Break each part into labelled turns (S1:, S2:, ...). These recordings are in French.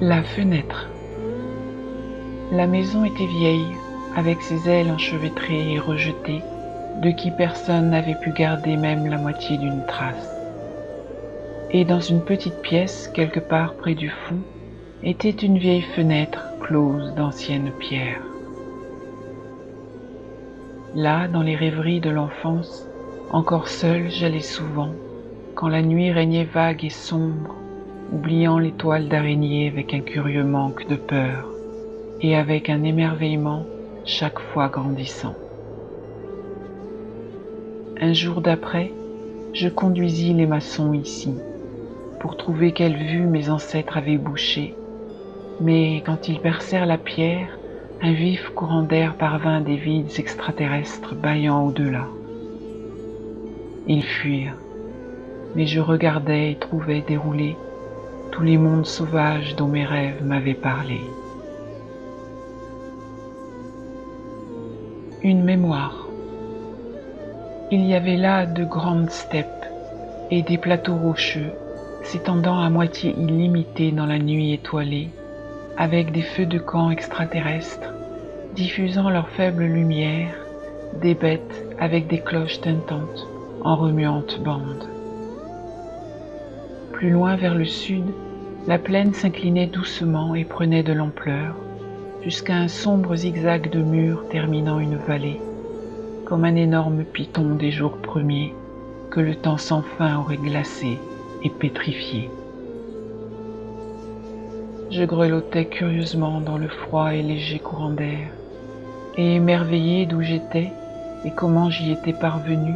S1: La fenêtre. La maison était vieille, avec ses ailes enchevêtrées et rejetées, de qui personne n'avait pu garder même la moitié d'une trace. Et dans une petite pièce, quelque part près du fond, était une vieille fenêtre close d'anciennes pierres. Là, dans les rêveries de l'enfance, encore seul, j'allais souvent, quand la nuit régnait vague et sombre, oubliant les toiles d'araignée avec un curieux manque de peur et avec un émerveillement chaque fois grandissant. Un jour d'après, je conduisis les maçons ici pour trouver quelle vue mes ancêtres avaient bouchée, mais quand ils percèrent la pierre, un vif courant d'air parvint des vides extraterrestres baillant au-delà. Ils fuirent, mais je regardais et trouvais dérouler tous les mondes sauvages dont mes rêves m'avaient parlé. Une mémoire. Il y avait là de grandes steppes et des plateaux rocheux s'étendant à moitié illimités dans la nuit étoilée avec des feux de camp extraterrestres diffusant leur faible lumière, des bêtes avec des cloches tintantes en remuantes bandes. Plus loin vers le sud, la plaine s'inclinait doucement et prenait de l'ampleur, jusqu'à un sombre zigzag de murs terminant une vallée, comme un énorme piton des jours premiers que le temps sans fin aurait glacé et pétrifié. Je grelottais curieusement dans le froid et léger courant d'air, et émerveillé d'où j'étais et comment j'y étais parvenu,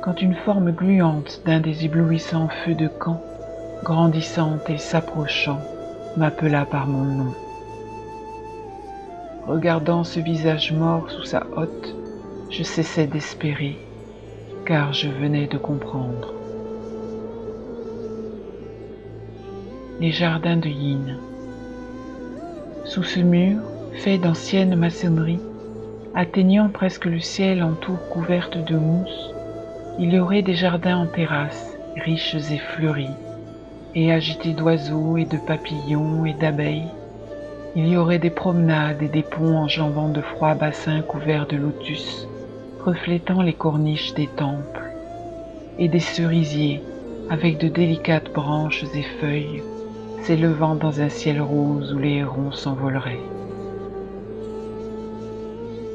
S1: quand une forme gluante d'un des éblouissants feux de camp, grandissante et s'approchant, m'appela par mon nom. Regardant ce visage mort sous sa hotte, je cessais d'espérer, car je venais de comprendre. les jardins de Yin. Sous ce mur, fait d'ancienne maçonnerie, atteignant presque le ciel en tour couverte de mousse, il y aurait des jardins en terrasse, riches et fleuris, et agités d'oiseaux et de papillons et d'abeilles. Il y aurait des promenades et des ponts enjambant de froids bassins couverts de lotus, reflétant les corniches des temples, et des cerisiers avec de délicates branches et feuilles s'élevant dans un ciel rose où les hérons s'envoleraient.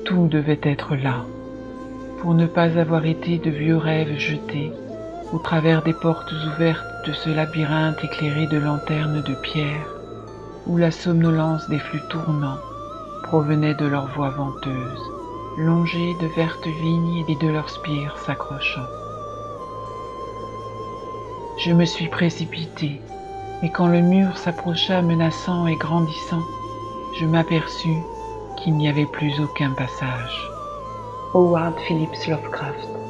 S1: Tout devait être là, pour ne pas avoir été de vieux rêves jetés au travers des portes ouvertes de ce labyrinthe éclairé de lanternes de pierre, où la somnolence des flux tournants provenait de leurs voix venteuses, longées de vertes vignes et de leurs spires s'accrochant. Je me suis précipité et quand le mur s'approcha menaçant et grandissant, je m'aperçus qu'il n'y avait plus aucun passage. Howard Phillips Lovecraft.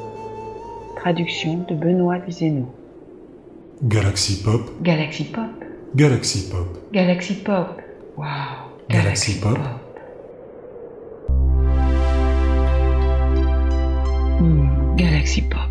S1: Traduction de Benoît Vizeno.
S2: Galaxy Pop.
S1: Galaxy Pop.
S2: Galaxy Pop.
S1: Galaxy Pop. Wow.
S2: Galaxy, Pop.
S1: Hmm, Galaxy Pop.